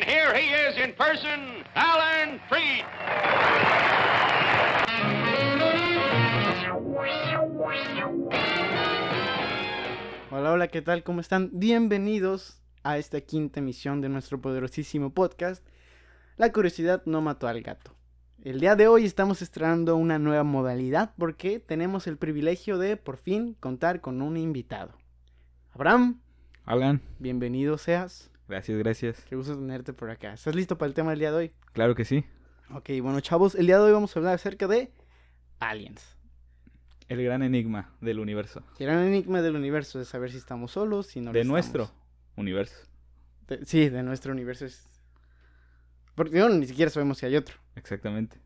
And here he is in person, Alan Freed. Hola, hola, ¿qué tal? ¿Cómo están? Bienvenidos a esta quinta emisión de nuestro poderosísimo podcast. La curiosidad no mató al gato. El día de hoy estamos estrenando una nueva modalidad porque tenemos el privilegio de por fin contar con un invitado. Abraham, Alan, bienvenido seas. Gracias, gracias. Qué gusto tenerte por acá. ¿Estás listo para el tema del día de hoy? Claro que sí. Ok, bueno chavos, el día de hoy vamos a hablar acerca de aliens. El gran enigma del universo. El gran enigma del universo es saber si estamos solos, si no lo de estamos. nuestro universo. De- sí, de nuestro universo es... Porque ni siquiera sabemos si hay otro. Exactamente.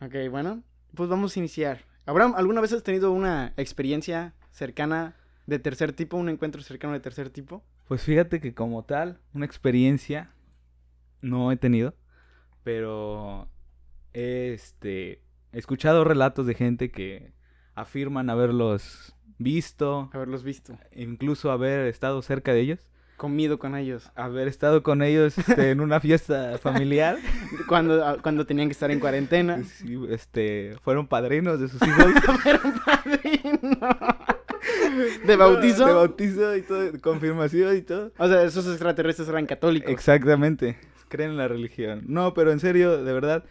Ok, bueno, pues vamos a iniciar. Abraham, ¿alguna vez has tenido una experiencia cercana de tercer tipo, un encuentro cercano de tercer tipo? Pues fíjate que como tal, una experiencia no he tenido, pero este, he escuchado relatos de gente que afirman haberlos visto, Haberlos visto, incluso haber estado cerca de ellos, comido con ellos, haber estado con ellos este, en una fiesta familiar, cuando, ah, cuando tenían que estar en cuarentena. Sí, este, fueron padrinos de sus hijos. Era un padrino. ¿De bautizo? De bautizo y todo, de confirmación y todo. O sea, esos extraterrestres eran católicos. Exactamente, creen en la religión. No, pero en serio, de verdad,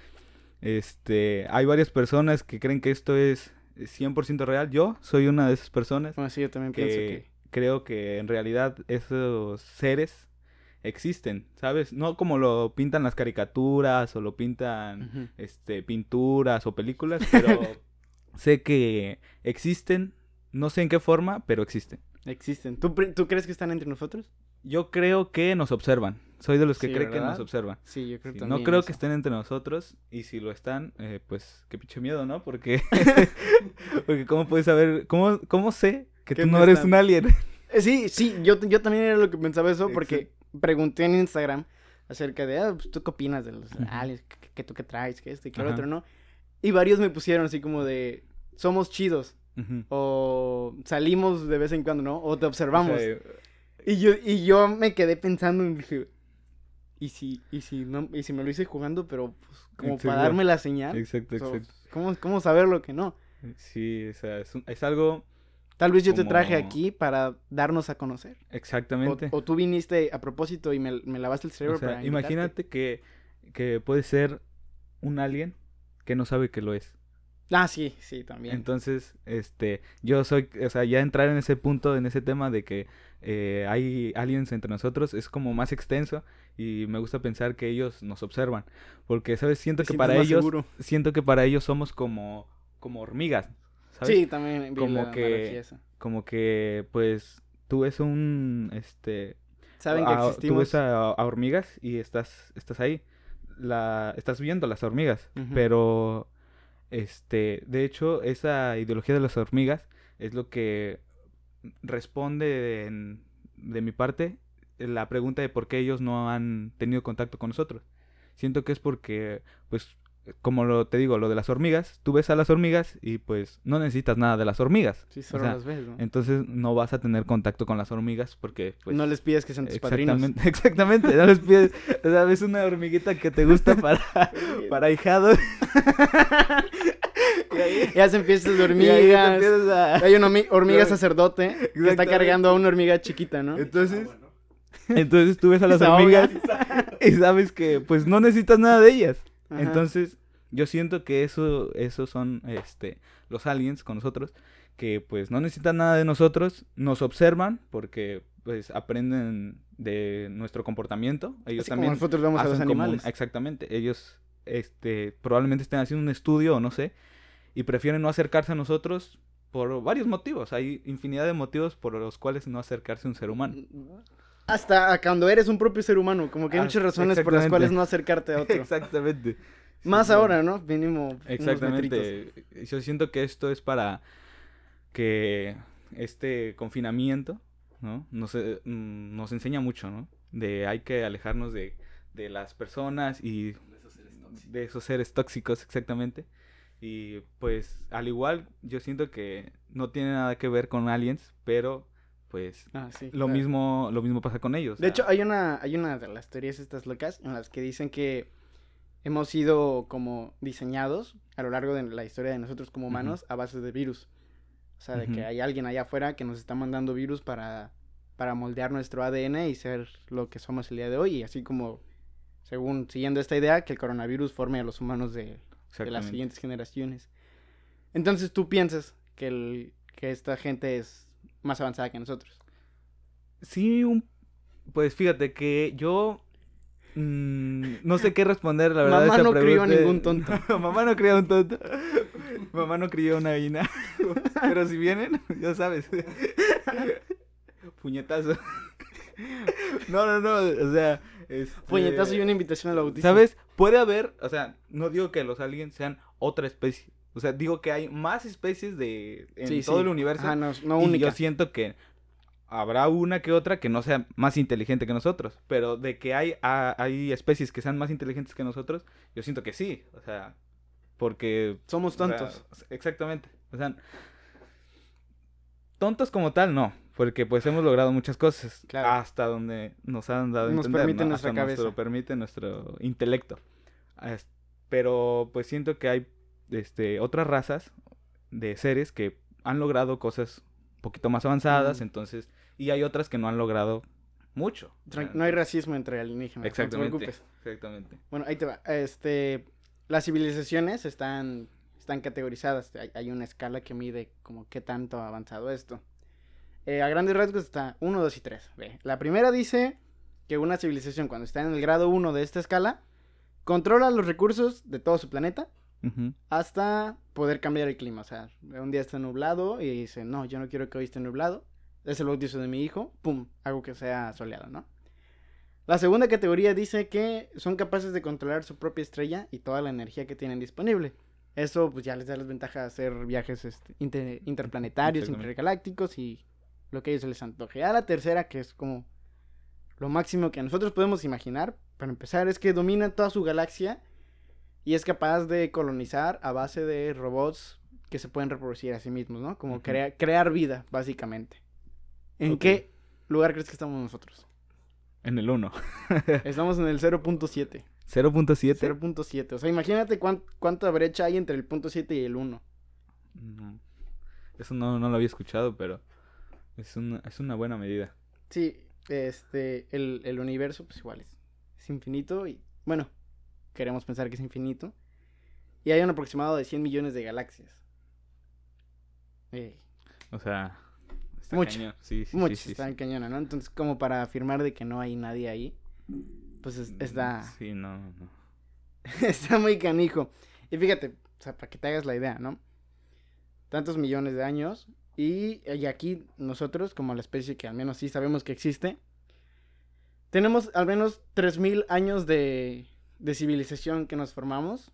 este, hay varias personas que creen que esto es 100% real. Yo soy una de esas personas Bueno, sí, yo también pienso que creo que en realidad esos seres existen, ¿sabes? No como lo pintan las caricaturas o lo pintan este, pinturas o películas, pero sé que existen, no sé en qué forma, pero existen. Existen. ¿Tú, ¿Tú crees que están entre nosotros? Yo creo que nos observan. Soy de los que Sí, cree que nos observan. Sí, yo creo Sí, también. no creo eso. que estén entre nosotros y si lo están, eh, pues qué pinche miedo, ¿no? Porque, porque cómo puedes saber, cómo, cómo sé que Que tú no eres están. un alien. Eh, Sí, sí, yo, yo también era lo que pensaba eso porque pregunté en Instagram acerca de, ah, pues, ¿tú qué opinas de los aliens? ¿Qué, qué tú qué traes? ¿Qué esto y qué lo otro, no? Y varios me pusieron así como de, somos chidos O salimos de vez en cuando, ¿no? O te observamos. O sea, y, yo, y yo me quedé pensando y dije, ¿y si, y si, no, y si me lo hice jugando, pero pues, como Exacto. para darme la señal? exacto, exacto. ¿cómo, ¿Cómo saber lo que no? Sí, o sea, es, un- es algo Tal vez yo te traje aquí para darnos a conocer. Exactamente. o tú viniste a propósito y me, me lavaste el cerebro O sea, para imagínate que, que puede ser un alien que no sabe que lo es. Ah, sí, sí, también. Entonces, este, yo soy, o sea, ya entrar en ese punto, en ese tema de que eh, hay aliens entre nosotros, es como más extenso y me gusta pensar que ellos nos observan, porque, ¿sabes? Siento que para ellos, seguro. siento que para ellos somos como, como hormigas, ¿sabes? Sí, también vi Como la que-. Como que, pues, tú ves un, este, Saben que a- tú existimos. ves a, a hormigas y estás, estás ahí, la, estás viendo las hormigas, pero, este, de hecho, esa ideología de las hormigas es lo que responde en- de mi parte la pregunta de por qué ellos no han tenido contacto con nosotros. Siento que es porque, pues, como lo, te digo, lo de las hormigas, tú ves a las hormigas y pues no necesitas nada de las hormigas. Sí, O solo sea, las ves, ¿no? Entonces no vas a tener contacto con las hormigas porque pues no les pides que sean tus padrinos. Exactamente, exactamente, no les pides, o sea, ves una hormiguita que te gusta para, para ahijado. y ahí, Ya se empiezan y hormigas. a- Hay una hormi- hormiga sacerdote que está Exactamente. cargando a una hormiga chiquita, ¿no? Entonces, entonces tú ves a las hormigas y sabes que pues no necesitas nada de ellas. Ajá. Entonces, yo siento que eso, esos son este, los aliens con nosotros, que pues no necesitan nada de nosotros, nos observan porque pues aprenden de nuestro comportamiento. Ellos Así como también nosotros vemos a los hacen un- animales. exactamente. Ellos este, probablemente estén haciendo un estudio o no sé, y prefieren no acercarse a nosotros por varios motivos. Hay infinidad de motivos por los cuales no acercarse a un ser humano. Hasta cuando eres un propio ser humano, como que hay Ah, muchas razones por las cuales no acercarte a otro. Exactamente. Más ahora, ¿no? Mínimo. unos. Exactamente. Yo siento que esto es para que este confinamiento, ¿no? Nos, eh, mm, nos enseña mucho, ¿no? De hay que alejarnos de, de las personas y de esos seres tóxicos, exactamente. Y pues al igual yo siento que no tiene nada que ver con aliens, pero pues Ah, sí, lo claro. mismo lo mismo pasa con ellos. o De sea, hecho, hay una, hay una de las teorías estas locas en las que dicen que hemos sido como diseñados a lo largo de la historia de nosotros como humanos a base de virus. O sea, de que hay alguien allá afuera que nos está mandando virus para, para moldear nuestro ADN y ser lo que somos el día de hoy. Y así como, según siguiendo esta idea, que el coronavirus forme a los humanos de, de las siguientes generaciones. Entonces tú piensas que, el, que esta gente es más avanzada que nosotros. Sí, un... pues fíjate que yo mm, no sé qué responder, la verdad. a Mamá no crió a ningún tonto. Mamá no crió a un tonto. Mamá no crió una gallina. Pero si vienen, ya sabes. Puñetazo. No, no, no, o sea... este, Puñetazo y una invitación al bautismo. ¿Sabes? Puede haber, o sea, no digo que los aliens sean otra especie. O sea, digo que hay más especies de en Sí, todo sí. el universo. Ajá, no, no y yo siento que habrá una que otra que no sea más inteligente que nosotros. Pero de que hay, ha- hay especies que sean más inteligentes que nosotros, yo siento que sí. O sea, porque... Somos o sea, tontos. exactamente. O sea, tontos como tal, no. Porque pues hemos logrado muchas cosas. Claro. Hasta donde nos han dado Nos entender, permite ¿no? nuestra Hasta cabeza. Nos lo permite nuestro intelecto. Pero pues siento que hay este, otras razas de seres que han logrado cosas un poquito más avanzadas, Mm. entonces, y hay otras que no han logrado mucho. Tran- sea, no hay racismo entre alienígenas. No Exactamente. te preocupes. Exactamente. Bueno, ahí te va. Este, las civilizaciones están, están categorizadas. Hay, hay una escala que mide como qué tanto ha avanzado esto. Eh, a grandes rasgos está 1, 2 y 3. Ve, La primera dice que una civilización cuando está en el grado 1 de esta escala controla los recursos de todo su planeta Hasta poder cambiar el clima. O sea, un día está nublado y dice, no, yo no quiero que hoy esté nublado. Es el bautizo de mi hijo. Pum, hago que sea soleado, ¿no? La segunda categoría dice que son capaces de controlar su propia estrella y toda la energía que tienen disponible. Eso pues ya les da las ventajas de hacer viajes este, inter- interplanetarios, intergalácticos y lo que a ellos se les antoje. A la tercera, que es como lo máximo que nosotros podemos imaginar, para empezar, es que domina toda su galaxia y es capaz de colonizar a base de robots que se pueden reproducir a sí mismos, ¿no? Como crea- crear vida, básicamente. ¿En qué lugar crees que estamos nosotros? En el 1. Estamos en el 0.7. 0.7. 0.7. O sea, imagínate cuán- cuánta brecha hay entre el punto 7 y el 1. No. Eso no, no lo había escuchado, pero es una, es una buena medida. Sí, este, el, el universo, pues igual es, es infinito y, bueno, queremos pensar que es infinito. Y hay un aproximado de 100 millones de galaxias. O sea, está Mucho. cañón. Sí, sí, sí, están sí. cañona, ¿no? Entonces, como para afirmar de que no hay nadie ahí, pues es- está, Sí, no, no, no. está muy canijo. Y fíjate, o sea, para que te hagas la idea, ¿no? Tantos millones de años y, y aquí nosotros, como la especie que al menos sí sabemos que existe, tenemos al menos 3.000 años de, de civilización que nos formamos,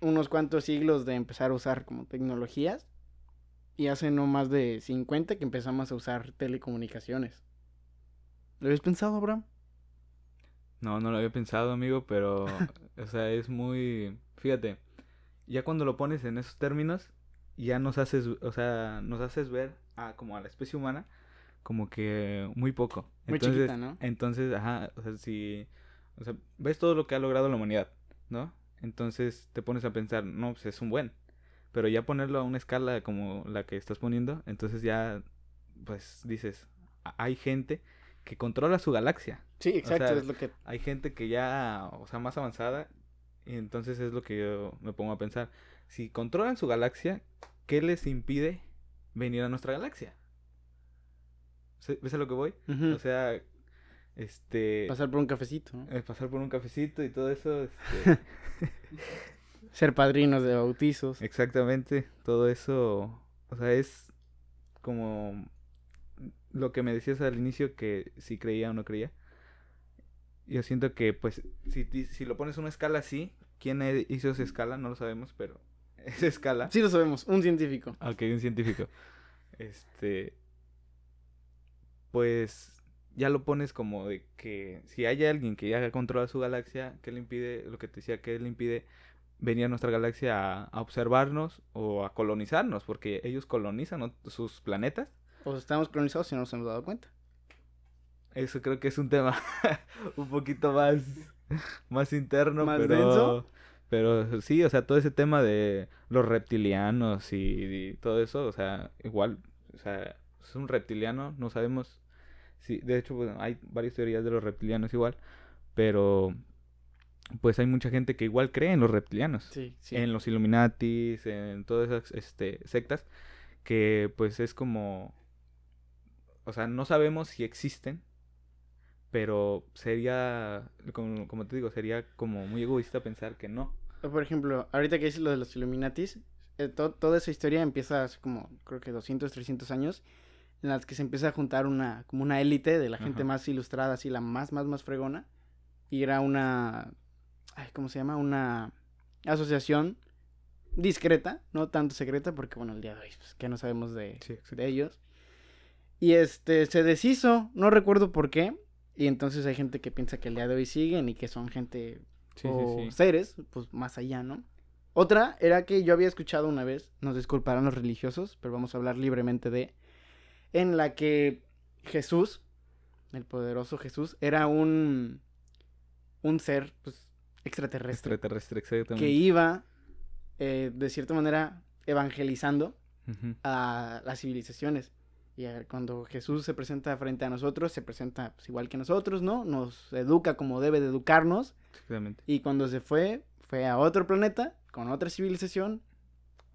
unos cuantos siglos de empezar a usar como tecnologías y hace no más de 50 que empezamos a usar telecomunicaciones. ¿Lo habías pensado, Abraham? No, no lo había pensado, amigo, pero, o sea, es muy, fíjate, ya cuando lo pones en esos términos, ya nos haces, o sea, nos haces ver a, como a la especie humana como que muy poco. Muy entonces, chiquita, ¿no? Entonces, ajá, o sea, si, o sea, ves todo lo que ha logrado la humanidad, ¿no? Entonces te pones a pensar, no, pues es un buen, pero ya ponerlo a una escala como la que estás poniendo, entonces ya, pues dices, "A- hay gente que controla su galaxia. Sí, exacto, sea, es lo que... Hay gente que ya, o sea, más avanzada, y entonces es lo que yo me pongo a pensar. Si controlan su galaxia, ¿qué les impide venir a nuestra galaxia? ¿Se- ¿Ves a lo que voy? O sea, este... Pasar por un cafecito, ¿no? eh, pasar por un cafecito y todo eso. este, Ser padrinos de bautizos. exactamente, todo eso, o sea, es como lo que me decías al inicio que si creía o no creía. Yo siento que, pues, si, si lo pones una escala así, ¿quién hizo esa escala? No lo sabemos, pero esa escala. Sí lo sabemos, un científico. Ok, un científico. Este. Pues ya lo pones como de que si hay alguien que ya controla su galaxia, ¿qué le impide? Lo que te decía, ¿qué le impide venir a nuestra galaxia a, a observarnos o a colonizarnos? Porque ellos colonizan sus planetas O estamos colonizados y no nos hemos dado cuenta. Eso creo que es un tema un poquito más, más interno, ¿Más pero, denso? pero sí, o sea, todo ese tema de los reptilianos y, y todo eso, o sea, igual, o sea, es un reptiliano, no sabemos si, de hecho, bueno, hay varias teorías de los reptilianos igual, pero pues hay mucha gente que igual cree en los reptilianos, Sí, sí. en los Illuminatis, en todas esas este, sectas, que pues es como, o sea, no sabemos si existen, pero sería, como, como te digo, sería como muy egoísta pensar que no. Por ejemplo, ahorita que dices lo de los Illuminatis, eh, to- toda esa historia empieza hace como, creo que 200, 300 años, en las que se empieza a juntar una, como una élite de la gente Ajá. más ilustrada, así la más, más, más fregona. Y era una, ay, ¿cómo se llama? Una asociación discreta, no tanto secreta, porque bueno, el día de hoy, pues, que no sabemos de, de ellos. Y este, se deshizo, no recuerdo por qué. Y entonces hay gente que piensa que el día de hoy siguen y que son gente Sí, o sí. seres, pues más allá, ¿no? Otra era que yo había escuchado una vez, nos disculparán los religiosos, pero vamos a hablar libremente de, en la que Jesús, el poderoso Jesús, era un, un ser, pues, extraterrestre, Extraterrestre, exactamente. que iba, eh, de cierta manera, evangelizando a las civilizaciones. Y a- cuando Jesús se presenta frente a nosotros, se presenta pues, igual que nosotros, ¿no? Nos educa como debe de educarnos. Exactamente. Y cuando se fue, fue a otro planeta, con otra civilización.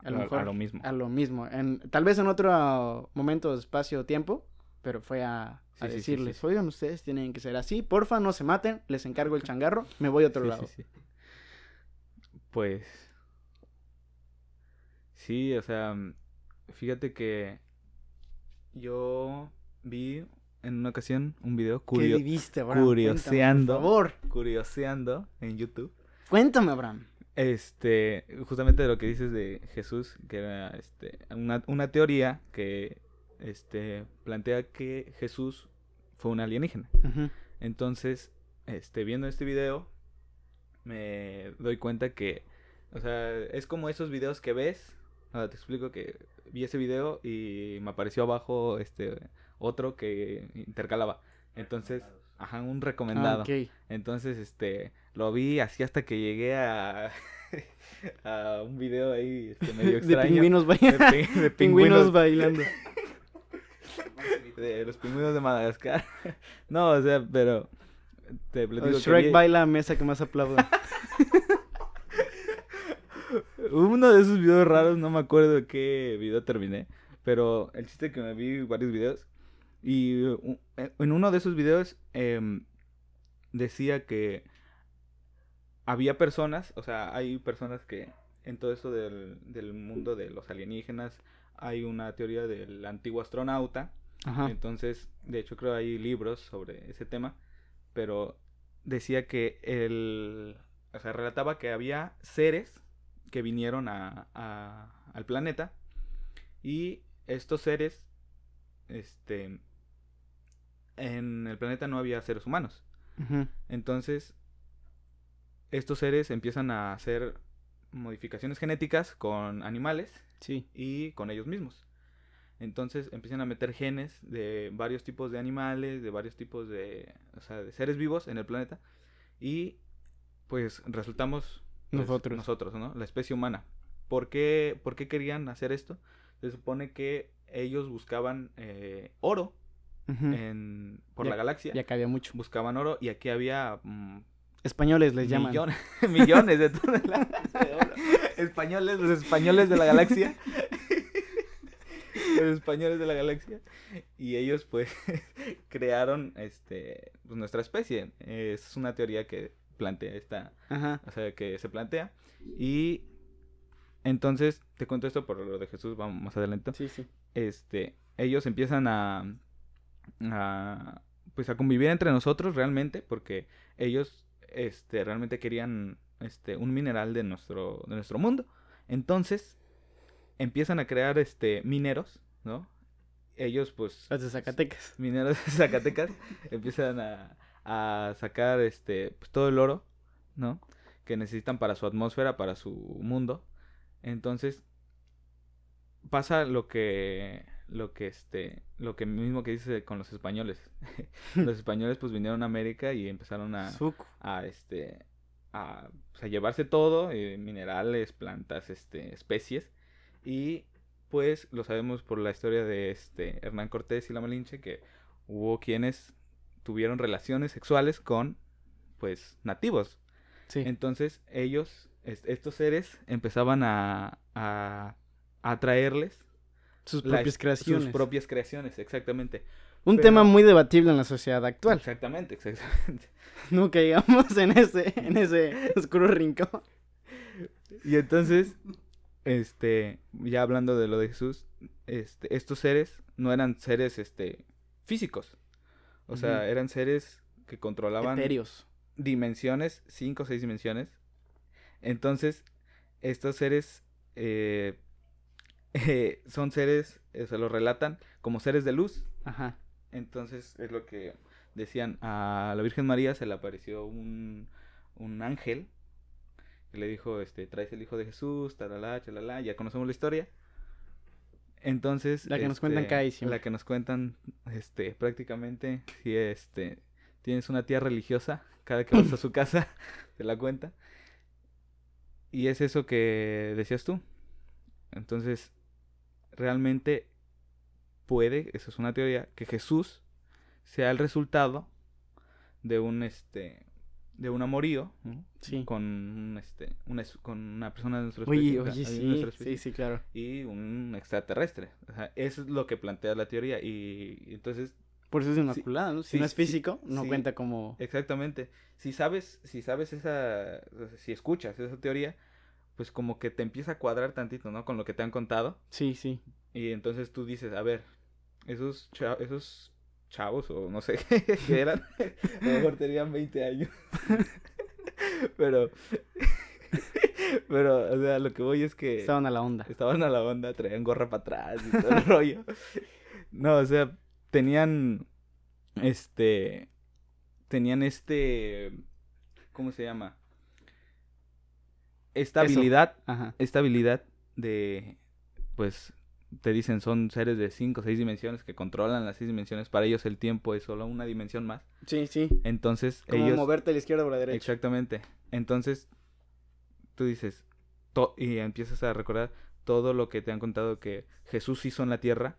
A lo A- a mejor. lo mismo. A lo mismo. En, tal vez en otro momento, espacio, tiempo. Pero fue a, Sí, decirles, sí, sí. oigan, ustedes tienen que ser así. Porfa, no se maten. Les encargo el changarro. Me voy a otro lado. Pues. Sí, o sea, fíjate que yo vi en una ocasión un video ¿Qué curio- viviste, Abraham? curioseando. Cuéntame, por favor. curioseando en YouTube. Cuéntame, Abraham. Este, justamente de lo que dices de Jesús, que era este, una, una teoría que este, plantea que Jesús fue un alienígena. Entonces, este, viendo este video, me doy cuenta que, o sea, es como esos videos que ves. Ahora te explico que vi ese video y me apareció abajo este otro que intercalaba. Entonces, ajá, un Ah, recomendado. ok. Entonces, este, lo vi así hasta que llegué a, a un video ahí este, medio De extraño. pingüinos, de, bailando. pi- de pingüinos pingüinos bailando. de los pingüinos de Madagascar. No, o sea, pero te platico Shrek baila mesa que más aplauda. uno de esos videos raros, no me acuerdo qué video terminé, pero el chiste que me vi varios videos y u- en uno de esos videos em, decía que había personas, o sea, hay personas que en todo eso del, del mundo de los alienígenas hay una teoría del antiguo astronauta Ajá. entonces, de hecho creo hay libros sobre ese tema, pero decía que el, o sea, relataba que había seres que vinieron a, a- al planeta y estos seres, este, en el planeta no había seres humanos. Entonces, estos seres empiezan a hacer modificaciones genéticas con animales Sí. y con ellos mismos. Entonces empiezan a meter genes de varios tipos de animales, de varios tipos de, o sea, de seres vivos en el planeta y pues resultamos pues, Nosotros. nosotros, ¿no? La especie humana. ¿Por qué, por qué querían hacer esto? Se supone que ellos buscaban eh, oro En, por la galaxia. Ya cabía mucho. Buscaban oro y aquí había mm, Españoles les llaman. millones, millones de toneladas de oro. Españoles, los españoles de la galaxia. los españoles de la galaxia. Y ellos, pues, crearon este pues, nuestra especie. Es una teoría que plantea esta. Ajá. O sea, que se plantea. Y entonces, te cuento esto por lo de Jesús, vamos más adelante Sí, sí. este, ellos empiezan a, a, pues a convivir entre nosotros realmente, porque ellos, este, realmente querían, este, un mineral de nuestro, de nuestro mundo. Entonces, empiezan a crear, este, mineros, ¿no? Ellos, pues, Los de Zacatecas. mineros de Zacatecas empiezan a, a sacar este pues, todo el oro, ¿no? Que necesitan para su atmósfera, para su mundo. Entonces pasa lo que lo que este lo que mismo que dice con los españoles. Los españoles pues vinieron a América y empezaron a, a este a, pues, a llevarse todo eh, minerales plantas este especies. Y pues lo sabemos por la historia de este Hernán Cortés y la Malinche que hubo quienes tuvieron relaciones sexuales con pues nativos. Sí. entonces ellos est- estos seres empezaban a a atraerles sus propias creaciones. sus propias creaciones exactamente Un pero- tema muy debatible en la sociedad actual. exactamente exactamente No caigamos en ese, en ese oscuro rincón. Y entonces, este, ya hablando de lo de Jesús, este, estos seres no eran seres, este, físicos. O sea, eran seres que controlaban dimensiones, cinco o seis dimensiones. Entonces, estos seres eh, eh, son seres, eh, se los relatan como seres de luz. Ajá. Entonces, es lo que decían, a la Virgen María se le apareció un, un ángel que le dijo, este, traes el Hijo de Jesús, talala, chalala, ya conocemos la historia. Entonces, La que nos cuentan este, diciembre. La que nos cuentan, este, prácticamente, si este, tienes una tía religiosa, cada que vas a su casa, te la cuenta. Y es eso que decías tú. Entonces, realmente puede, eso es una teoría, que Jesús sea el resultado de un este de un amorío ¿no? Sí. con un, este una con una persona de nuestra Oye, especie, oye, sí, nuestra sí, especie, sí, claro. y un extraterrestre o sea, eso es lo que plantea la teoría y, y entonces Por eso es inmaculada, ¿no? Si sí, no es sí, físico, no cuenta como... exactamente si sabes si sabes esa si escuchas esa teoría pues como que te empieza a cuadrar tantito no con lo que te han contado Sí, sí. Y entonces tú dices, a ver, esos, cha- esos chavos, o no sé qué eran, a lo mejor tenían 20 años. pero, pero, o sea, lo que voy es que Estaban a la onda. estaban a la onda, traían gorra para atrás y todo el rollo. No, o sea, tenían, este, tenían este, ¿cómo se llama? Esta Eso. habilidad Ajá. esta habilidad de, pues, te dicen, son seres de 5 o 6 dimensiones que controlan las 6 dimensiones. Para ellos el tiempo es solo una dimensión más. Sí, sí. Entonces, Como ellos... moverte a la izquierda o a la derecha. Exactamente. Entonces, tú dices, to- y empiezas a recordar todo lo que te han contado que Jesús hizo en la tierra,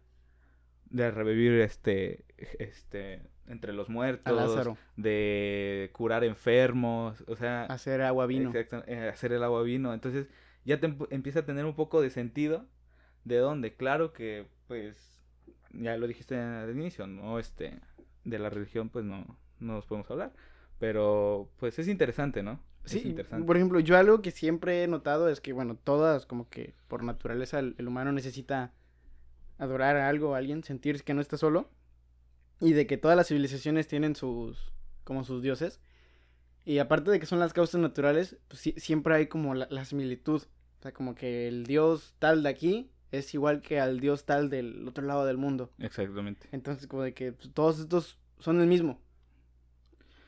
de revivir este, este, entre los muertos, de curar enfermos, o sea... Hacer agua vino. Exacto, eh, hacer el agua vino. Entonces ya te emp- empieza a tener un poco de sentido. ¿De dónde? Claro que, pues, ya lo dijiste al inicio, ¿no? Este, de la religión, pues no, no nos podemos hablar. Pero, pues es interesante, ¿no? Es Sí, interesante. por ejemplo, yo algo que siempre he notado es que, bueno, todas, como que por naturaleza, el, el humano necesita adorar a algo, a alguien, sentir que no está solo. Y de que todas las civilizaciones tienen sus, como sus dioses. Y aparte de que son las causas naturales, pues siempre hay como la, la similitud. O sea, como que el dios tal de aquí es igual que al dios tal del otro lado del mundo. Exactamente. Entonces, como de que pues, todos estos son el mismo.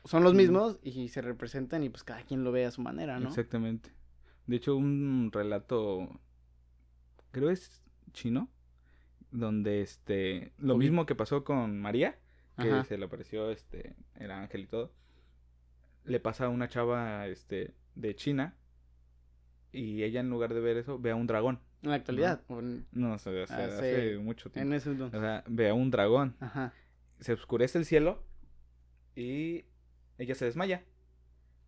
Son los Mm. mismos y se representan y pues cada quien lo ve a su manera, ¿no? Exactamente. De hecho, un relato, creo es chino, donde este, lo mismo que pasó con María, que Ajá. se le apareció este, el ángel y todo, le pasa a una chava este, de China y ella en lugar de ver eso ve a un dragón. En la actualidad. en, No, o sea, hace, Hace- hace mucho en tiempo. ese entonces. O sea, ve a un dragón. Ajá. Se oscurece el cielo y ella se desmaya.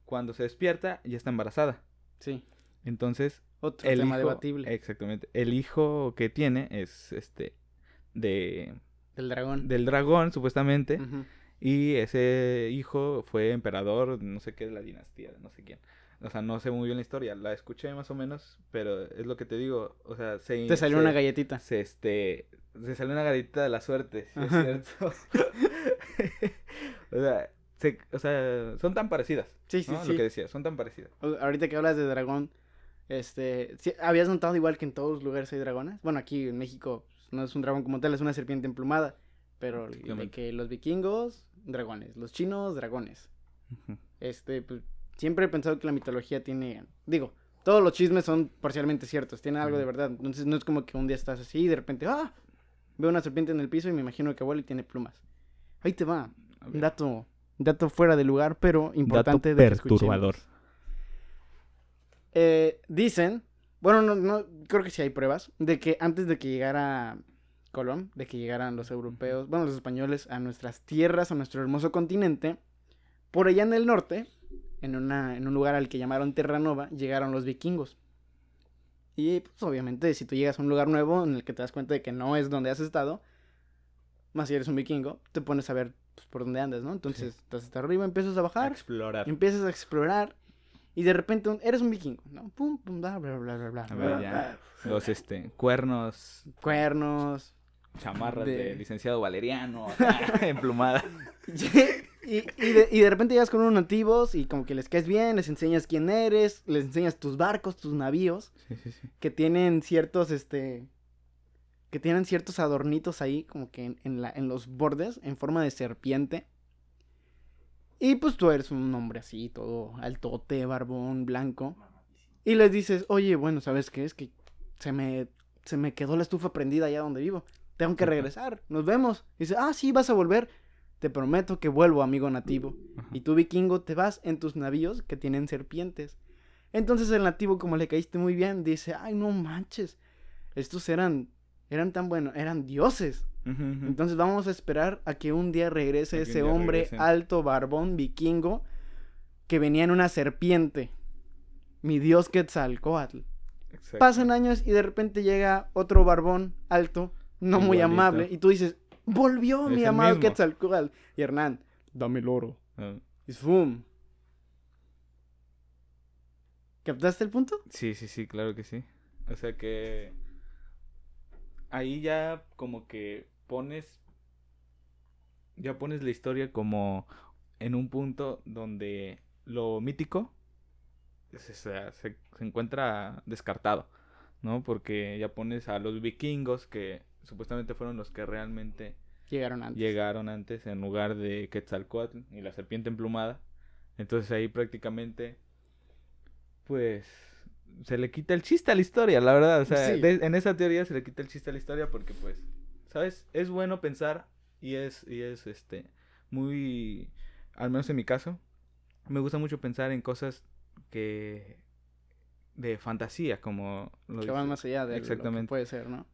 Cuando se despierta, ya está embarazada. Sí. Entonces, Otro el tema hijo, debatible. Exactamente. El hijo que tiene es este de del dragón. del dragón supuestamente y ese hijo fue emperador, no sé qué de la dinastía, no sé quién. O sea, no sé muy bien la historia, la escuché más o menos, pero es lo que te digo, o sea, se Te salió se- una galletita. se este se salió una galletita de la suerte, ¿sí es cierto. o sea, se- o sea, son tan parecidas. Sí, sí, ¿no? sí. Lo que decía, son tan parecidas. Ahorita que hablas de dragón, este, ¿sí- ¿habías notado igual que en todos los lugares hay dragones? Bueno, aquí en México pues, no es un dragón como tal, es una serpiente emplumada, pero de que los vikingos, dragones, los chinos, dragones. Este, pues, siempre he pensado que la mitología tiene, digo, todos los chismes son parcialmente ciertos, tienen algo de verdad, entonces no es como que un día estás así y de repente, ah, Veo una serpiente en el piso y me imagino que vuela y tiene plumas. Ahí te va. Un dato, dato fuera de lugar, pero importante Dato de que perturbador. escuchemos. Eh, dicen, bueno, no, no, creo que sí hay pruebas, de que antes de que llegara Colón, de que llegaran los europeos, bueno, los españoles a nuestras tierras, a nuestro hermoso continente, por allá en el norte, en, una, en un lugar al que llamaron Terranova, llegaron los vikingos. Y pues obviamente si tú llegas a un lugar nuevo en el que te das cuenta de que no es donde has estado, más si eres un vikingo, te pones a ver pues, por dónde andas, ¿no? Entonces estás hasta arriba, empiezas a A bajar, explorar. empiezas a explorar y de repente un- eres un vikingo, ¿no? Pum, pum, bla, bla, bla, bla, bla. A ver, ya. Los este, cuernos, Cuernos. chamarras De- de, licenciado Valeriano, emplumada. y, y de, y de repente llegas con unos nativos y como que les caes bien, les enseñas quién eres, les enseñas tus barcos, tus navíos, Sí, sí, sí. que tienen ciertos, este, que tienen ciertos adornitos ahí, como que en, en la, en los bordes, en forma de serpiente. Y pues tú eres un hombre así, todo altote, barbón, blanco. Y les dices, oye, bueno, ¿sabes qué? Es que se me, se me quedó la estufa prendida allá donde vivo. Tengo que regresar, nos vemos. dice, ah, sí, vas a volver. Te prometo que vuelvo, amigo nativo. Y tú, vikingo, te vas en tus navíos que tienen serpientes. Entonces el nativo, como le caíste muy bien, dice, ay, no manches. Estos eran, eran tan buenos, eran dioses. Entonces vamos a esperar a que un día regrese A ese día hombre regresen. alto, barbón, vikingo, que venía en una serpiente. Mi dios Quetzalcoatl. Exacto. Pasan años y de repente llega otro barbón alto, no muy amable, y tú dices, volvió Es mi amado mismo. Quetzalcoatl. Y Hernán, dame el oro. Ah, Y ¡fum! ¿Captaste el punto? Sí, sí, sí, claro que sí. O sea que ahí ya como que pones ya pones la historia como en un punto donde lo mítico se, se- encuentra descartado, ¿no? Porque ya pones a los vikingos que supuestamente fueron los que realmente Llegaron antes. llegaron antes en lugar de Quetzalcoatl y la serpiente emplumada. Entonces ahí prácticamente, pues, se le quita el chiste a la historia, la verdad. O sea, Sí. de- en esa teoría se le quita el chiste a la historia porque, pues, ¿sabes? Es bueno pensar y es, y es, este, muy, al menos en mi caso, me gusta mucho pensar en cosas que de fantasía, como lo que van más allá de lo que Exactamente. puede ser, ¿no?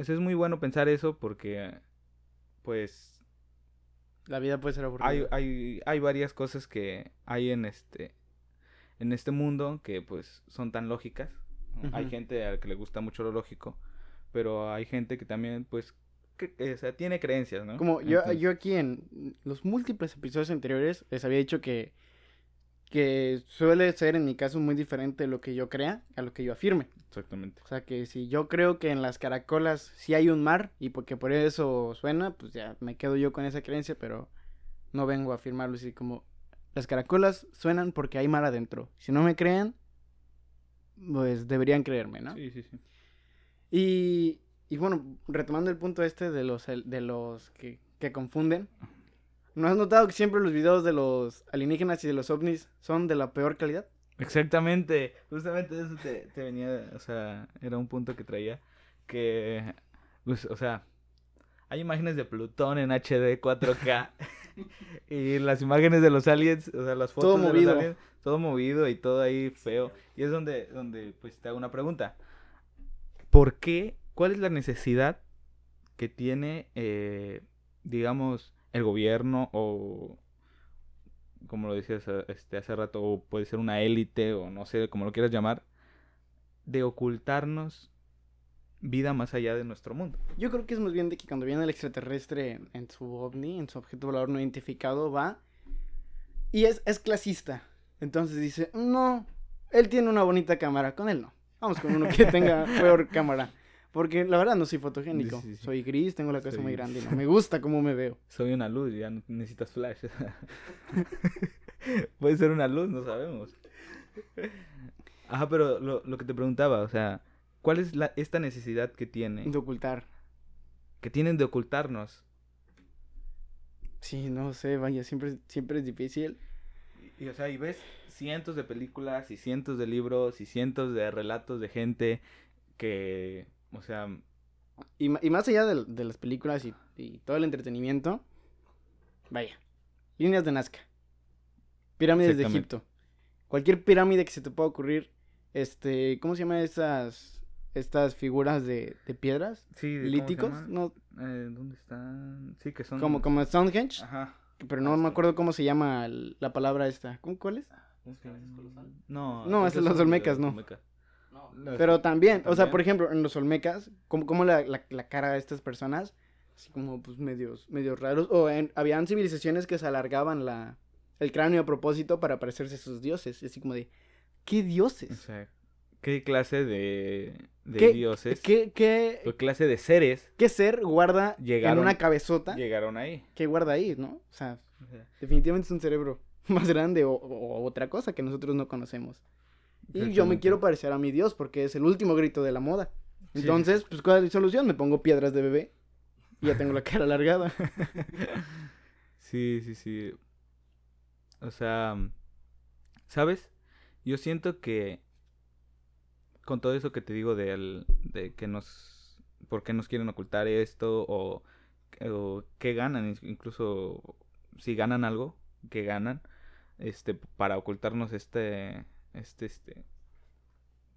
Sea, es muy bueno pensar eso porque, pues, La vida puede ser aburrida. hay, hay, hay varias cosas que hay en este en este mundo que pues son tan lógicas. Hay gente a la que le gusta mucho lo lógico, pero hay gente que también pues que- o sea, tiene creencias, ¿no? Como yo, Entonces, yo aquí en los múltiples episodios anteriores les había dicho que, que suele ser en mi caso muy diferente lo que yo crea a lo que yo afirme. Exactamente. O sea que si yo creo que en las caracolas sí hay un mar y porque por eso suena, pues ya me quedo yo con esa creencia, pero no vengo a afirmarlo así como las caracolas suenan porque hay mar adentro. Si no me creen, pues deberían creerme, ¿no? Sí, sí, sí. Y, y bueno, retomando el punto este de los, de los que, que confunden, ¿no has notado que siempre los videos de los alienígenas y de los ovnis son de la peor calidad? Exactamente. Justamente eso te, te venía, o sea, era un punto que traía que pues, o sea, hay imágenes de Plutón en HD 4K y las imágenes de los aliens, o sea, las fotos Todo de movido. los aliens, todo movido y todo ahí feo. Y es donde donde pues te hago una pregunta. ¿Por qué? ¿Cuál es la necesidad que tiene eh, digamos el gobierno o como lo decías eh, este, hace rato, o puede ser una élite, o no sé, como lo quieras llamar, de ocultarnos vida más allá de nuestro mundo. Yo creo que es más bien de que cuando viene el extraterrestre en, su ovni, en su objeto volador no identificado, va y es clasista. Entonces dice, no, él tiene una bonita cámara, con él no. Vamos con uno que tenga peor cámara. Porque la verdad no soy fotogénico. Sí, sí, sí. Soy gris, tengo la cabeza muy grande y no me gusta cómo me veo. Soy una luz, ya no necesitas flash. puede ser una luz, no sabemos. Ajá, pero lo, lo que te preguntaba, o sea, ¿cuál es la, esta necesidad que tiene, De ocultar. que tienen de ocultarnos? Sí, no sé, vaya, siempre, siempre es difícil. Y, o sea, y ves cientos de películas y cientos de libros y cientos de relatos de gente que, o sea, Y, más allá de, de las películas y, y todo el entretenimiento, vaya, líneas de Nazca, pirámides de. Egipto, cualquier pirámide que se te pueda ocurrir, este, ¿cómo se llaman esas, estas figuras de, de piedras? Sí, ¿cómo se ¿Líticos? No, Eh, ¿Dónde están? Sí, que son... como, como Stonehenge, Ajá. Pero no me acuerdo cómo se llama la palabra esta, ¿cómo, ¿cuál es? No, No, esos es los olmecas, no. Olmeca. Pero también, o sea, por ejemplo, en los Olmecas, como, como la, la, la cara de estas personas, así como pues medios, medios raros, o en, habían civilizaciones que se alargaban la, el cráneo a propósito para parecerse a sus dioses, y así como de, ¿qué O dioses? sea, ¿qué clase de, de ¿Qué, dioses? ¿qué, qué, ¿Qué clase de seres qué ser guarda en Llegaron- una cabezota llegaron ahí? que guarda ahí, no? O sea, O sea, definitivamente es un cerebro más grande o, o otra cosa que nosotros no conocemos. Y yo me quiero parecer a mi dios porque es el último grito de la moda. Sí. Entonces, pues, ¿cuál es la solución? Me pongo piedras de bebé y ya tengo la cara alargada. Sí, sí, sí. O sea, ¿sabes? Yo siento que con todo eso que te digo del, de que nos, por qué nos quieren ocultar esto o, o qué ganan, in- incluso si ganan algo, que ganan, este, para ocultarnos este, este, este,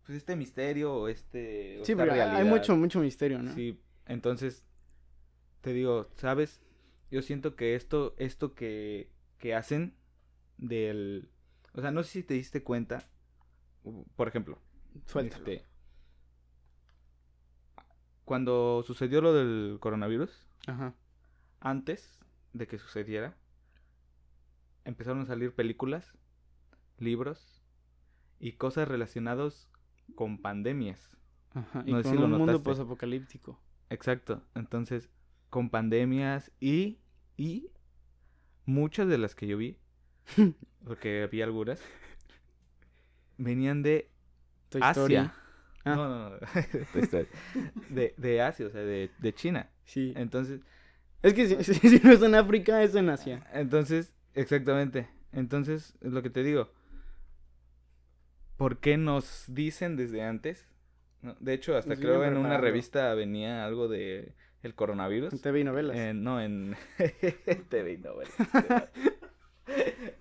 pues este misterio o este, o Sí, esta pero hay realidad. mucho, mucho misterio, ¿no? Sí, entonces te digo, ¿sabes? Yo siento que esto, esto que, que hacen del, o sea, no sé si te diste cuenta, por ejemplo, Suéltalo. este, cuando sucedió lo del coronavirus, Ajá. antes de que sucediera, empezaron a salir películas, libros y cosas relacionadas con pandemias. Ajá. Y No sé con si lo un mundo posapocalíptico. Exacto. Entonces, con pandemias y, y muchas de las que yo vi, porque vi algunas, venían de Toy Story. Asia. Ah. No, no, no. Toy Story. De, de Asia, o sea, de, de China. Sí. Entonces, Es que si, si- si no es en África, es en Asia. entonces, exactamente. Entonces, es lo que te digo. ¿Por qué nos dicen desde antes? No, de hecho, hasta Nos creo en una revista venía algo de el coronavirus. En TV y novelas. No, en TV y novelas.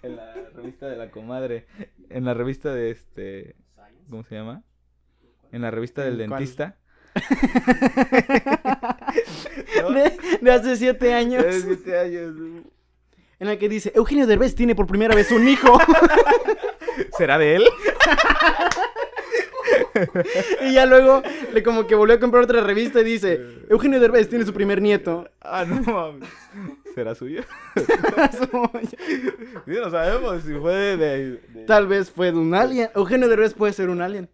en la revista de la comadre. En la revista de este. ¿Cómo se llama? En la revista del dentista. ¿No? de, de hace siete años. De siete años. En la que dice, Eugenio Derbez tiene por primera vez un hijo. ¿Será de él? y ya luego le como que volvió a comprar otra revista y dice, Eugenio Derbez tiene su primer nieto. Ah, no mames. ¿Será suyo? Sí, no sabemos si fue de. de- de- Tal vez fue de un alien. Eugenio Derbez puede ser un alien.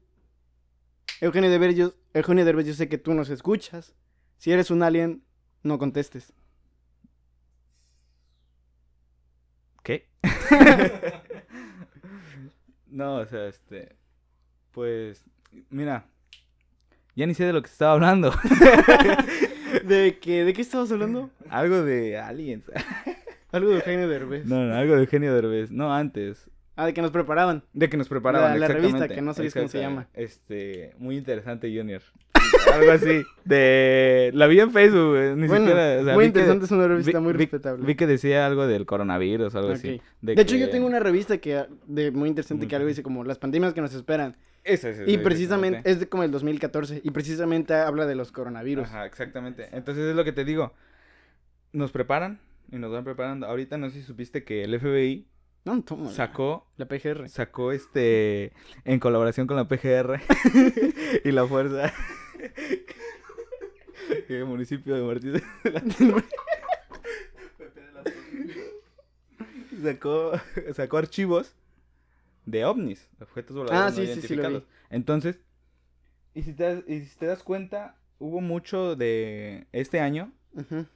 Eugenio Derbez, yo, Eugenio Derbez, yo sé que tú nos escuchas. Si eres un alien, no contestes. ¿Qué? no, o sea, este. Pues. Mira. Ya ni sé de lo que estaba hablando. ¿De qué, ¿De qué estabas hablando? algo de aliens. Algo de Eugenio Derbez. no, no, algo de Eugenio Derbez. No, antes. Ah, de que nos preparaban. De que nos preparaban. La- la revista, que no sabes cómo se llama. Este. Muy interesante, Junior. algo así. De. La vi en Facebook, Ni bueno, siquiera. o sea, muy que- interesante, es una revista vi- muy vi- respetable. Vi que decía algo del coronavirus algo así. De, hecho, yo tengo una revista que de muy interesante que algo dice como las pandemias que nos esperan. Eso, eso, Y precisamente, es de como el 2014. Y precisamente habla de los coronavirus. Ajá, exactamente. Entonces es lo que te digo. Nos preparan y nos van preparando. Ahorita no sé si supiste que el FBI No, sacó, La PGR. sacó este, en colaboración con la PGR y la Fuerza. el municipio de Martínez. de la- sacó, sacó archivos de ovnis, objetos voladores Ah, no sí, sí, sí. Entonces, y si, te das, y si te das cuenta, hubo mucho de este año, Ujú.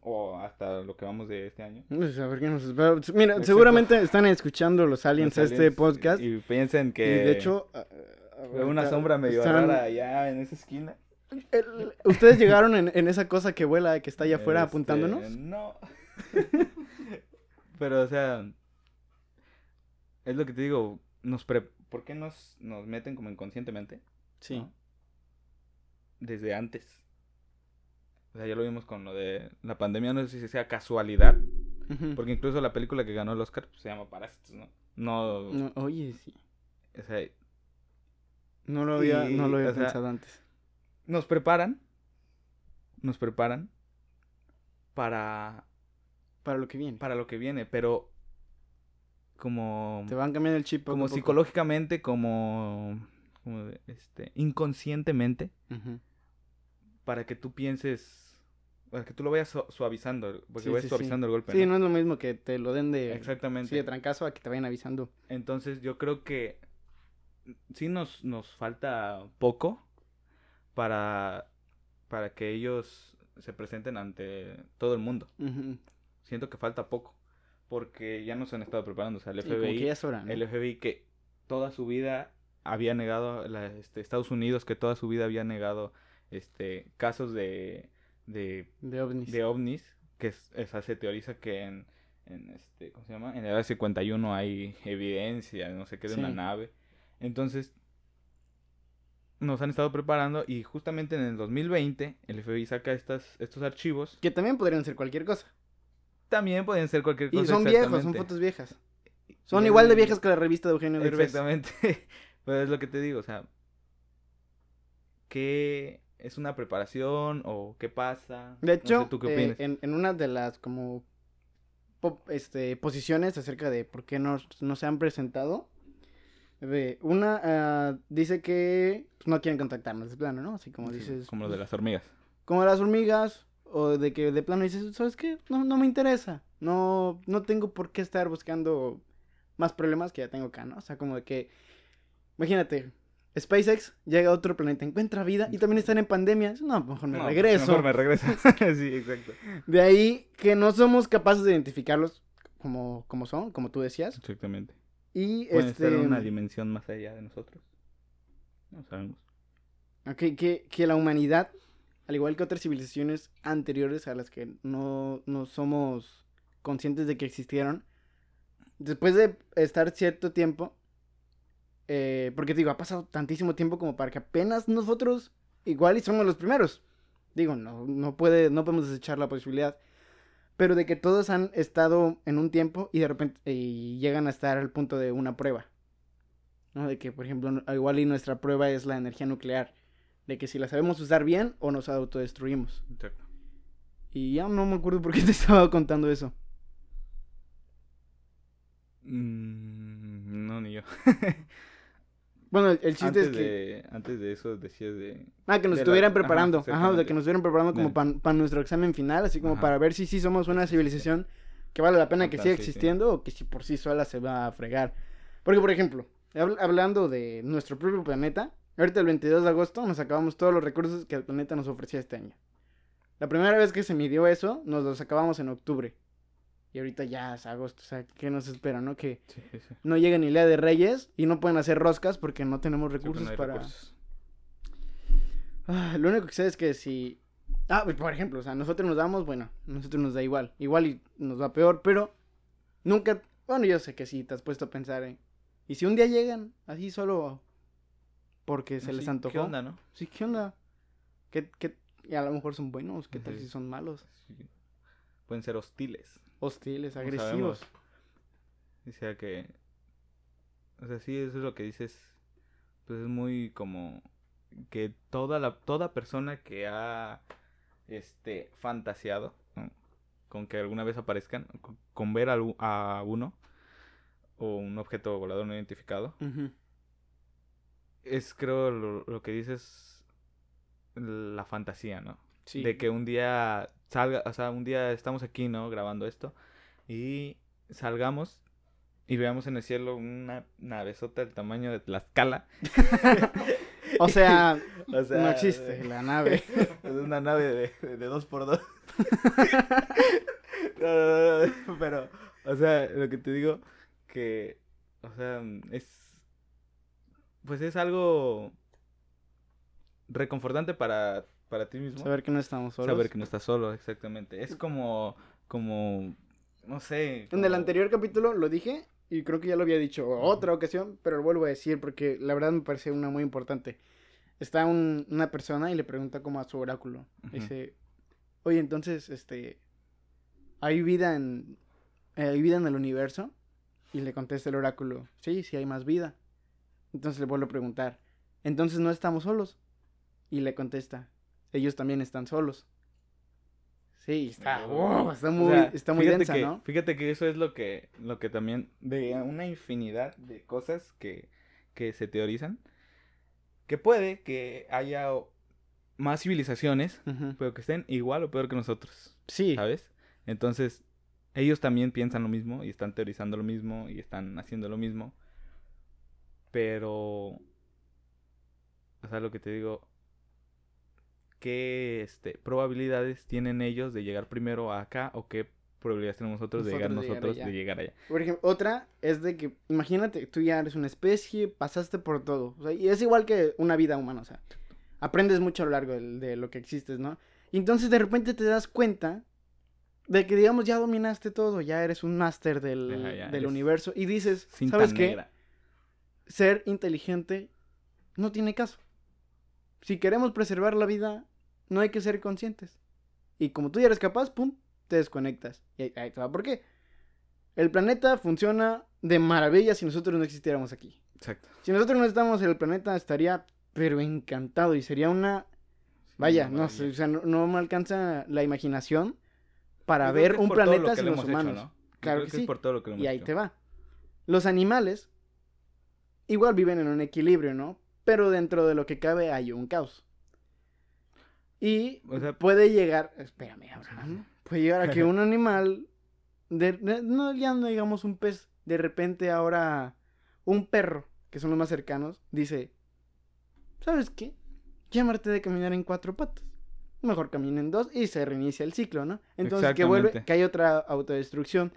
o hasta lo que vamos de este año. Pues, a ver qué nos espera. Mira, seguramente están escuchando los aliens Los este aliens, podcast. Y, Y piensen que de hecho, veo una sombra medio están- rara allá en esa esquina. El- Ustedes llegaron en, en esa cosa que vuela, que está allá afuera Este, apuntándonos. No. Pero, o sea, es lo que te digo, nos pre- ¿por qué nos, nos meten como inconscientemente? Sí. ¿no? Desde antes. O sea, ya lo vimos con lo de la pandemia, no sé si sea casualidad, porque incluso la película que ganó el Oscar pues, se llama Parásitos, ¿no? No, No, oye, sí. o sea, No lo había, Y, no lo había sea, pensado antes. nos preparan, nos preparan para, Para lo que viene. para lo que viene, pero como, Te van cambiando el chip poco como poco. psicológicamente, como, como este, inconscientemente, para que tú pienses, para que tú lo vayas su- suavizando, porque Sí, vayas sí, sí. suavizando el golpe. Sí, ¿no? no es lo mismo que te lo den de, Exactamente. de trancazo a que te vayan avisando. Entonces yo creo que sí nos, nos falta poco para, para que ellos se presenten ante todo el mundo. Siento que falta poco, porque ya nos han estado preparando. O sea, el que FBI, es hora, ¿no? el FBI que toda su vida había negado, la, este, Estados Unidos que toda su vida había negado este casos de, de, De ovnis. de ovnis, que es, esa se teoriza que en, en este, ¿cómo se llama? En el área 51 hay evidencia, no sé qué, de una nave. Entonces, nos han estado preparando y justamente en el 2020 el FBI saca estas, estos archivos. Que también podrían ser cualquier cosa. También pueden ser cualquier cosa. Y son viejos, son fotos viejas. Son Y igual de viejas que la revista de Eugenio Derbez. Exactamente. Pero es lo que te digo, o sea, ¿qué es una preparación o qué pasa? De No sé, hecho, ¿tú qué eh, en, en una de las como este, posiciones acerca de por qué no, no se han presentado, ve, una ah, dice que pues, no quieren contactarnos de plano, ¿no? Así como Sí, dices, como lo de las hormigas. como las hormigas, o de que de plano dices, ¿sabes qué? No, no me interesa, no, no tengo por qué estar buscando más problemas que ya tengo acá, ¿no? O sea, como de que, imagínate, SpaceX llega a otro planeta, encuentra vida y también están en pandemia, no, mejor me No, regreso. Mejor me regreso. sí, exacto. De ahí que no somos capaces de identificarlos como, como son, como tú decías. Exactamente. Y Pueden este. estar en una dimensión más allá de nosotros. No sabemos. ok, que, que la humanidad, al igual que otras civilizaciones anteriores a las que no, no somos conscientes de que existieron, después de estar cierto tiempo, eh, porque digo, ha pasado tantísimo tiempo como para que apenas nosotros igual y somos los primeros. Digo, no, no puede, no podemos desechar la posibilidad. Pero de que todos han estado en un tiempo y de repente y llegan a estar al punto de una prueba. ¿No? De que, por ejemplo, igual y nuestra prueba es la energía nuclear. De que si la sabemos usar bien o nos autodestruimos. Exacto. Y ya no me acuerdo por qué te estaba contando eso. Mm, no, ni yo. Bueno, el, el chiste antes, es que... de, antes de eso decías de... Ah, que nos de la- estuvieran ajá, preparando. Ajá, de exactamente. que nos estuvieran preparando como para nuestro examen final, así como Ajá. para ver si sí somos una civilización que vale la pena que siga existiendo o que si por sí sola se va a fregar. Porque, por ejemplo, habl- hablando de nuestro propio planeta, ahorita el 22 de agosto nos acabamos todos los recursos que el planeta nos ofrecía este año. La primera vez que se midió eso, nos los acabamos en octubre. Y ahorita ya es agosto, o sea, ¿qué nos espera, no? Que Sí, sí, sí. no llegue ni día de Reyes y no pueden hacer roscas porque no tenemos pues recursos no para... recursos. Ah, lo único que sé es que si. Ah, pues, por ejemplo, o sea, nosotros nos damos, bueno, nosotros nos da igual. Igual y nos va peor, pero nunca. Bueno, yo sé que sí, te has puesto a pensar, ¿eh? Y si un día llegan, así solo porque se Sí, les antojó. ¿Qué onda, no? Sí, ¿qué onda? ¿Qué, qué... Y a lo mejor son buenos, ¿qué tal Sí. si son malos? Sí. Pueden ser hostiles. Hostiles, agresivos. O sea que. O sea, sí, eso es lo que dices. Pues es muy como. Que toda la. Toda persona que ha. Este. fantaseado. ¿no? Con que alguna vez aparezcan. Con, con ver a, uno. O un objeto volador no identificado. Ujú. Es creo lo, lo que dices. La fantasía, ¿no? Sí. De que un día salga, o sea, un día estamos aquí, ¿no? Grabando esto. Y salgamos y veamos en el cielo una navezota del tamaño de Tlaxcala. O sea, O sea, no existe la nave. Es una nave de, de, dos por dos. No, no, no, no, Pero, o sea, lo que te digo, que, o sea, es, pues es algo reconfortante para, para ti mismo. Saber que no estamos solos. Saber que no estás solo, exactamente. Es como, como, no sé. En el anterior capítulo lo dije y creo que ya lo había dicho otra ocasión, pero lo vuelvo a decir porque la verdad me parece una muy importante. Está un- una persona y le pregunta como a su oráculo. Dice, oye, entonces, este, ¿hay vida en, eh, ¿hay vida en el universo? Y le contesta el oráculo, sí, sí hay más vida. Entonces le vuelvo a preguntar, entonces no estamos solos. Y le contesta, ellos también están solos. Sí, está, wow, está O muy, sea, está muy densa, que, ¿no? Fíjate que eso es lo que, lo que también, de una infinidad de cosas que, que se teorizan, que puede que haya más civilizaciones, pero que estén igual o peor que nosotros, Sí, ¿sabes? Entonces, ellos también piensan lo mismo y están teorizando lo mismo y están haciendo lo mismo, pero, o sea, lo que te digo, ¿qué este, probabilidades tienen ellos de llegar primero acá o qué probabilidades tenemos nosotros, de llegar Nosotros de llegar nosotros allá. de llegar allá? Por ejemplo, otra es de que, imagínate, tú ya eres una especie, pasaste por todo. O sea, y es igual que una vida humana, o sea, aprendes mucho a lo largo de, lo que existes, ¿no? Y entonces de repente te das cuenta de que, digamos, ya dominaste todo, ya eres un máster del, Ajá, del eres universo. Y dices, ¿sabes qué? negra. Ser inteligente no tiene caso. Si queremos preservar la vida, no hay que ser conscientes. Y como tú ya eres capaz, pum, te desconectas. Y ahí, ahí te va. ¿Por qué? El planeta funciona de maravilla si nosotros no existiéramos aquí. Exacto. Si nosotros no estamos en el planeta, estaría pero encantado y sería una... Vaya, no sé, o sea, no, no me alcanza la imaginación para Yo ver un lo planeta sin los hecho, humanos. ¿no? Claro que que sí. es por todo lo que Y ahí te va. Los animales igual viven en un equilibrio, ¿no? Pero dentro de lo que cabe hay un caos. Y O sea- puede llegar, espérame, Abraham, puede llegar a que un animal, de, no ya no digamos un pez, de repente ahora un perro, que son los más cercanos, dice, ¿sabes qué? Llámate de caminar en cuatro patas. Mejor camina en dos y se reinicia el ciclo, ¿no? Entonces que vuelve, que hay otra autodestrucción.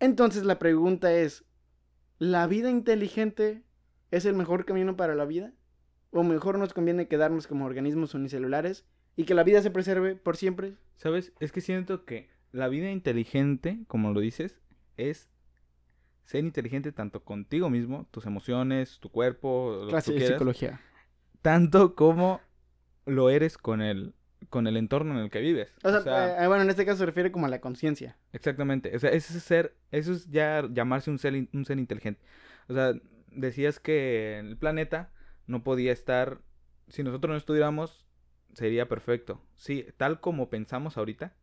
Entonces la pregunta es, ¿la vida inteligente es el mejor camino para la vida? ¿O mejor nos conviene quedarnos como organismos unicelulares y que la vida se preserve por siempre? ¿Sabes? Es que siento que la vida inteligente, como lo dices, es ser inteligente tanto contigo mismo, tus emociones, tu cuerpo, lo que Clase tú de psicología. tanto como lo eres con el con el entorno en el que vives. O sea, eh, bueno, en este caso se refiere como a la conciencia. Exactamente. O sea, ese es ser, eso es ya llamarse un ser, un ser inteligente. O sea, decías que el planeta no podía estar, si nosotros no estudiáramos, sería perfecto. Sí, tal como pensamos ahorita,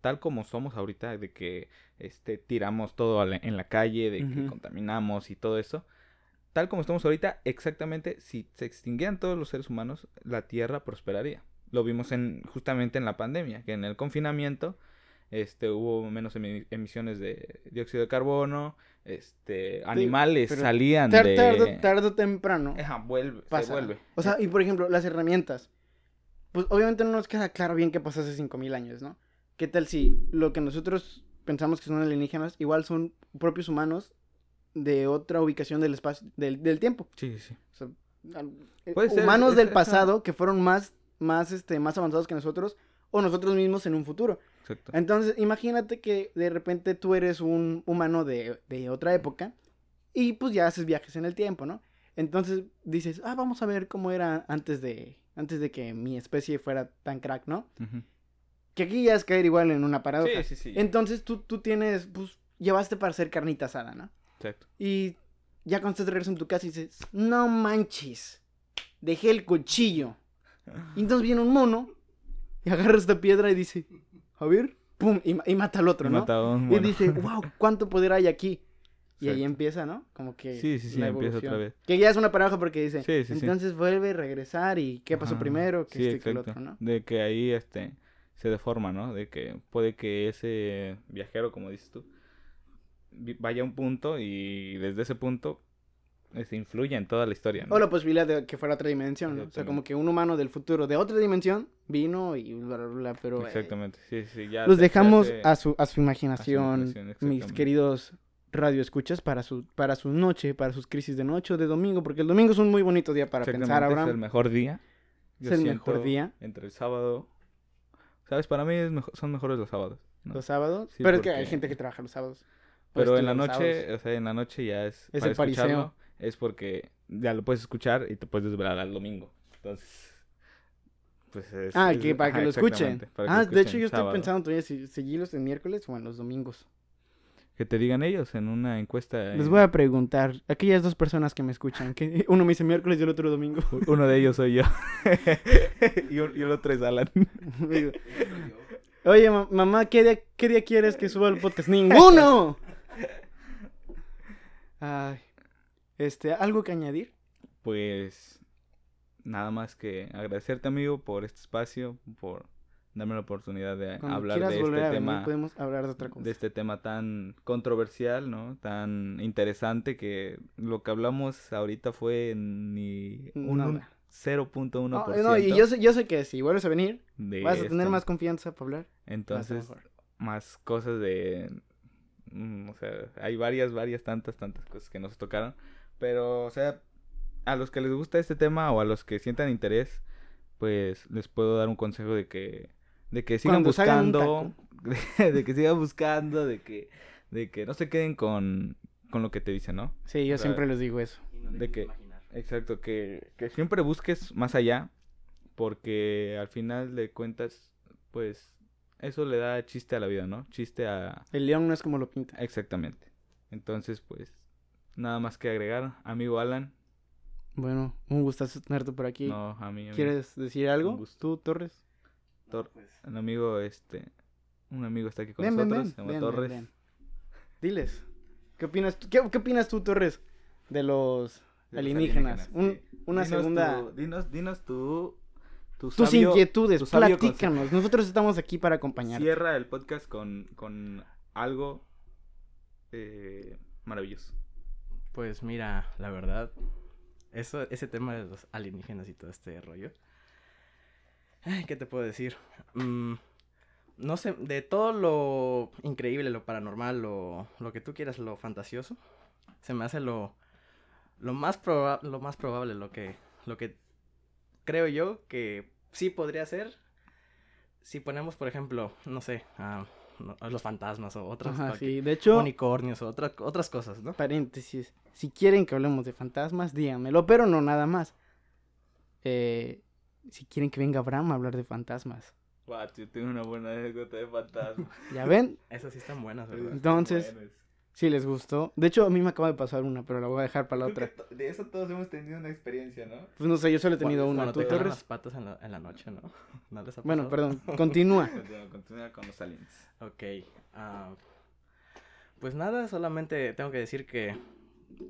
tal como somos ahorita, de que este, tiramos todo la- en la calle, de que contaminamos y todo eso. Tal como estamos ahorita, exactamente, si se extinguieran todos los seres humanos, la Tierra prosperaría. Lo vimos en, justamente en la pandemia, que en el confinamiento este, hubo menos emi- emisiones de dióxido de carbono, este, animales salían Tar- de... tarde, tarde o temprano Ajá, vuelve, se pasa. vuelve. O sea, y por ejemplo, las herramientas. Pues obviamente no nos queda claro bien qué pasó hace 5000 años, ¿no? ¿Qué tal si lo que nosotros pensamos que son alienígenas igual son propios humanos de otra ubicación del espacio, del, del tiempo? Sí, sí. O sea, eh, ser, humanos del esa- pasado que fueron más, más, este, más avanzados que nosotros o nosotros mismos en un futuro. Exacto. Entonces, imagínate que de repente tú eres un humano de, de otra época y pues ya haces viajes en el tiempo, ¿no? Entonces dices, ah, vamos a ver cómo era antes de, antes de que mi especie fuera tan crack, ¿no? Que aquí ya es caer igual en una paradoja. Sí, sí, sí. Entonces tú, tú tienes, pues, llevaste para hacer carnita asada, ¿no? Exacto. Y ya cuando estás de regreso en tu casa y dices, no manches, dejé el cuchillo. Y entonces viene un mono y agarra esta piedra y dice, a ver, pum, y, y mata al otro, Y ¿no? mata a un Y mono. dice, wow, cuánto poder hay aquí. Y ahí Exacto. empieza, ¿no? Como que. Sí, sí, sí, la empieza otra vez. Que ya es una paradoja porque dice, Sí, sí, sí. entonces vuelve a regresar y qué pasó Ajá. primero, que Sí, este y que el otro, ¿no? De que ahí este se deforma, ¿no? De que puede que ese viajero, como dices tú, vaya a un punto y desde ese punto se influye en toda la historia, ¿no? O la posibilidad de que fuera otra dimensión, ¿no? O sea, como que un humano del futuro de otra dimensión vino y bla, bla, bla, pero... eh, Exactamente, sí, sí, ya los dejamos a su, a su imaginación, imaginación, mis queridos radioescuchas, para su, para su noche, para sus crisis de noche o de domingo, porque el domingo es un muy bonito día para pensar, Abraham. Es el mejor día. Es el mejor día. Entre el sábado. ¿Sabes? Para mí es mejo- son mejores los sábados. ¿no? Los sábados. Sí, pero es que hay gente que trabaja los sábados. Pero en la noche, sábados. o sea, en la noche ya es. Es para el pariseo. Es porque ya lo puedes escuchar y te puedes desvelar al domingo. Entonces. pues es- Ah, es- que para que lo escuchen. que Ah, lo de hecho yo estoy sábado. pensando todavía si seguirlos en miércoles o en los domingos. Que te digan ellos en una encuesta. Les voy a preguntar, aquellas dos personas que me escuchan, que uno me dice miércoles y el otro domingo. Uno de ellos soy yo. y, un- y el otro es Alan. Oye, ma- mamá, ¿qué día, ¿qué día quieres que suba el podcast? ¡Ninguno! Ay, este, ¿algo que añadir? Pues nada más que agradecerte, amigo, por este espacio, por darme la oportunidad de Cuando hablar de este a venir, tema. podemos hablar de otra cosa. de este tema tan controversial, ¿no? Tan interesante que lo que hablamos ahorita fue ni un Nada. 0.1%. No, no, y yo sé, yo sé que si vuelves a venir, de vas a tener esto. más confianza para hablar. Entonces, más cosas de... mm, O sea, hay varias, varias, tantas, tantas cosas que nos tocaron. Pero, o sea, a los que les gusta este tema o a los que sientan interés, pues les puedo dar un consejo de que, de que sigan Cuando buscando, de, de que sigan buscando, de que, de que no se queden con, con lo que te dicen, ¿no? Sí, yo o sea, siempre les digo eso. De que, exacto, que, que siempre busques más allá, porque al final de cuentas, pues, eso le da chiste a la vida, ¿no? Chiste a... El león no es como lo pinta. Exactamente. Entonces, pues, nada más que agregar. Amigo Alan, Bueno, un gustazo tenerte por aquí. no, a mí, a mí. ¿Quieres decir algo? Un gusto. ¿Tú, Torres? Tor- un amigo, este, un amigo está aquí con Ven, nosotros, ven, se llama ven, Torres. ven, ven. Diles. ¿Qué opinas, tú- qué, qué opinas tú, Torres, de los De los alienígenas? Un- sí. una Dinos segunda... tu- dinos, dinos tu, tu Tus sabio- inquietudes, tu platícanos. Nosotros estamos aquí para acompañarte. Cierra el podcast con, con algo eh, maravilloso. Pues mira, la verdad, eso, ese tema de los alienígenas y todo este rollo. ¿qué te puedo decir? Mm, no sé, de todo lo increíble, lo paranormal, lo, lo que tú quieras, lo fantasioso, se me hace lo, lo más proba- lo más probable, lo que, lo que creo yo que sí podría ser. Si ponemos, por ejemplo, no sé, a no- los fantasmas o otras Ajá, sí. De hecho, unicornios o otra- otras cosas, ¿no? paréntesis. Si quieren que hablemos de fantasmas, díganmelo, pero no nada más. Eh, si quieren que venga Abraham a hablar de fantasmas. What, yo tengo una buena anécdota de fantasma. ¿Ya ven? Esas sí están buenas, ¿verdad? Entonces, Si les gustó. De hecho, a mí me acaba de pasar una, pero la voy a dejar para la otra. De eso todos hemos tenido una experiencia, ¿no? Pues no sé, yo solo he tenido una. Cuando ¿Tú, te las patas en la, en la noche, ¿no? ¿No les ha Bueno, perdón, continúa. Continúa, continúa con los aliens. Ok. ah, pues nada, solamente tengo que decir que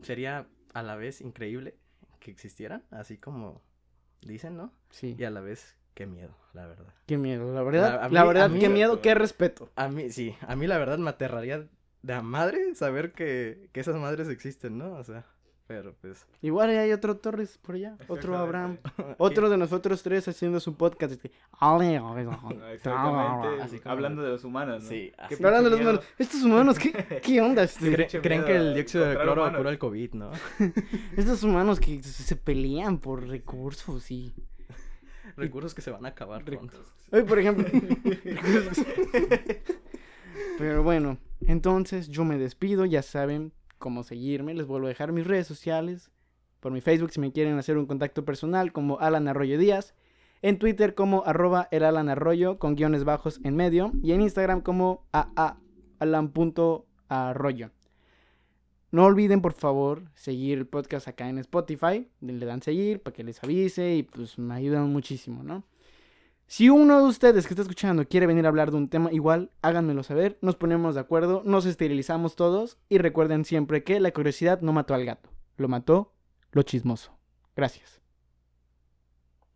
sería a la vez increíble que existieran, así como dicen, ¿no? Sí, Y a la vez, qué miedo, la verdad. qué miedo, la verdad. La- verdad, mí- qué miedo, qué respeto. A mí, sí, a mí la verdad me aterraría de a madre saber que, que esas madres existen, ¿no? O sea, pero pues... Igual hay otro Torres por allá, otro. Abraham, otro de nosotros tres haciendo su podcast. este, Exactamente. Así como- Hablando de los humanos, ¿no? Sí, así. Pero hablando de los miedo. humanos, estos humanos, ¿qué, qué onda? Este? Cre- creen que el dióxido de cloro curó el COVID, ¿no? Estos humanos que se se pelean por recursos y... Recursos que se van a acabar pronto. Hoy, por ejemplo. Pero bueno, entonces yo me despido, ya saben cómo seguirme, les vuelvo a dejar mis redes sociales, por mi Facebook si me quieren hacer un contacto personal como Alan Arroyo Díaz, en Twitter como arroba el Alan Arroyo con guiones bajos en medio y en Instagram como aalan.arroyo. No olviden por favor seguir el podcast acá en Spotify, le dan seguir para que les avise y pues me ayudan muchísimo, ¿no? Si uno de ustedes que está escuchando quiere venir a hablar de un tema igual, háganmelo saber, nos ponemos de acuerdo, nos esterilizamos todos y recuerden siempre que la curiosidad no mató al gato, lo mató lo chismoso. Gracias.